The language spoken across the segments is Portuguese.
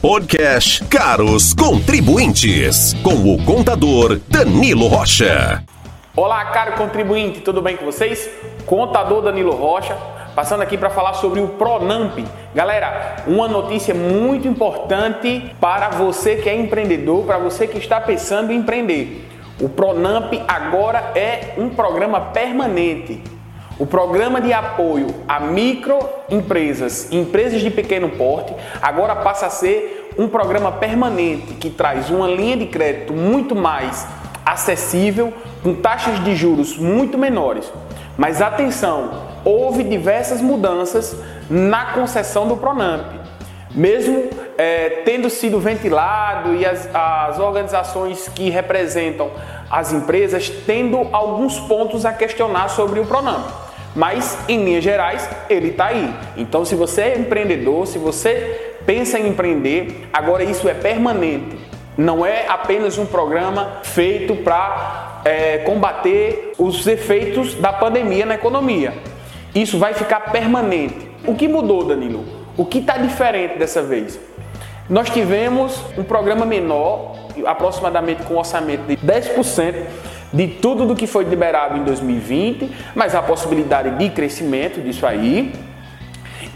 Podcast Caros Contribuintes, com o contador Danilo Rocha. Olá, caro contribuinte, tudo bem com vocês? Contador Danilo Rocha, passando aqui para falar sobre o Pronamp. Galera, uma notícia muito importante para você que é empreendedor, para você que está pensando em empreender. O Pronamp agora é um programa permanente. O programa de apoio a microempresas, empresas de pequeno porte, agora passa a ser um programa permanente que traz uma linha de crédito muito mais acessível, com taxas de juros muito menores. Mas atenção, houve diversas mudanças na concessão do Pronamp. Mesmo é, tendo sido ventilado e as, as organizações que representam as empresas tendo alguns pontos a questionar sobre o Pronamp. Mas, em linhas gerais, ele está aí. Então, se você é empreendedor, se você pensa em empreender, agora isso é permanente. Não é apenas um programa feito para é, combater os efeitos da pandemia na economia. Isso vai ficar permanente. O que mudou, Danilo? O que está diferente dessa vez? Nós tivemos um programa menor, aproximadamente com um orçamento de 10% de tudo do que foi liberado em 2020, mas a possibilidade de crescimento disso aí.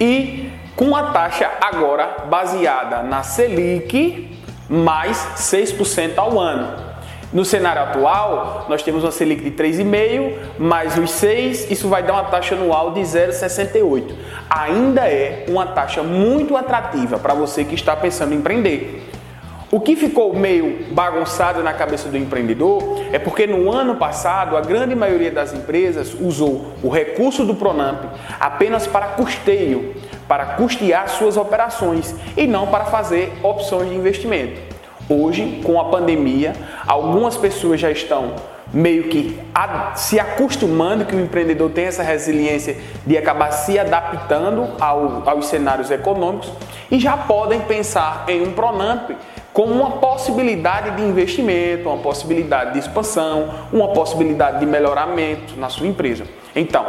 E com a taxa agora baseada na Selic mais 6% ao ano. No cenário atual, nós temos uma Selic de 3,5 mais os 6, isso vai dar uma taxa anual de 0,68. Ainda é uma taxa muito atrativa para você que está pensando em empreender. O que ficou meio bagunçado na cabeça do empreendedor é porque no ano passado a grande maioria das empresas usou o recurso do Pronamp apenas para custeio, para custear suas operações e não para fazer opções de investimento. Hoje, com a pandemia, algumas pessoas já estão meio que se acostumando que o empreendedor tem essa resiliência de acabar se adaptando ao, aos cenários econômicos e já podem pensar em um Pronamp como uma possibilidade de investimento, uma possibilidade de expansão, uma possibilidade de melhoramento na sua empresa. Então,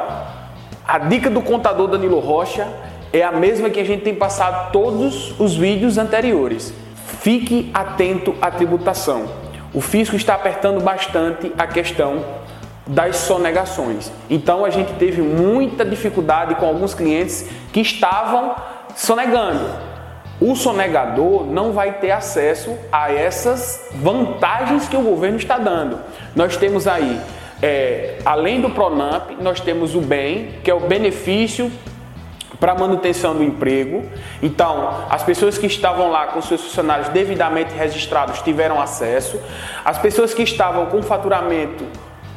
a dica do contador Danilo Rocha é a mesma que a gente tem passado todos os vídeos anteriores. Fique atento à tributação. O fisco está apertando bastante a questão das sonegações. Então a gente teve muita dificuldade com alguns clientes que estavam sonegando o sonegador não vai ter acesso a essas vantagens que o governo está dando. Nós temos aí, é, além do Pronamp, nós temos o BEM, que é o benefício para manutenção do emprego. Então, as pessoas que estavam lá com seus funcionários devidamente registrados tiveram acesso. As pessoas que estavam com faturamento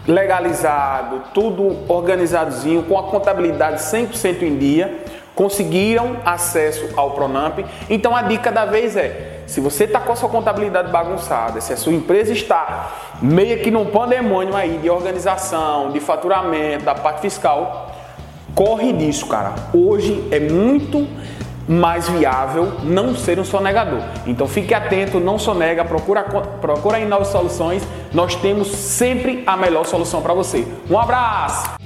legalizado, tudo organizadozinho, com a contabilidade 100% em dia, conseguiram acesso ao Pronamp. Então a dica da vez é: se você está com a sua contabilidade bagunçada, se a sua empresa está meio que num pandemônio aí de organização, de faturamento, da parte fiscal, corre disso, cara. Hoje é muito mais viável não ser um sonegador. Então fique atento, não sonega, procura, procura aí novas soluções. Nós temos sempre a melhor solução para você. Um abraço!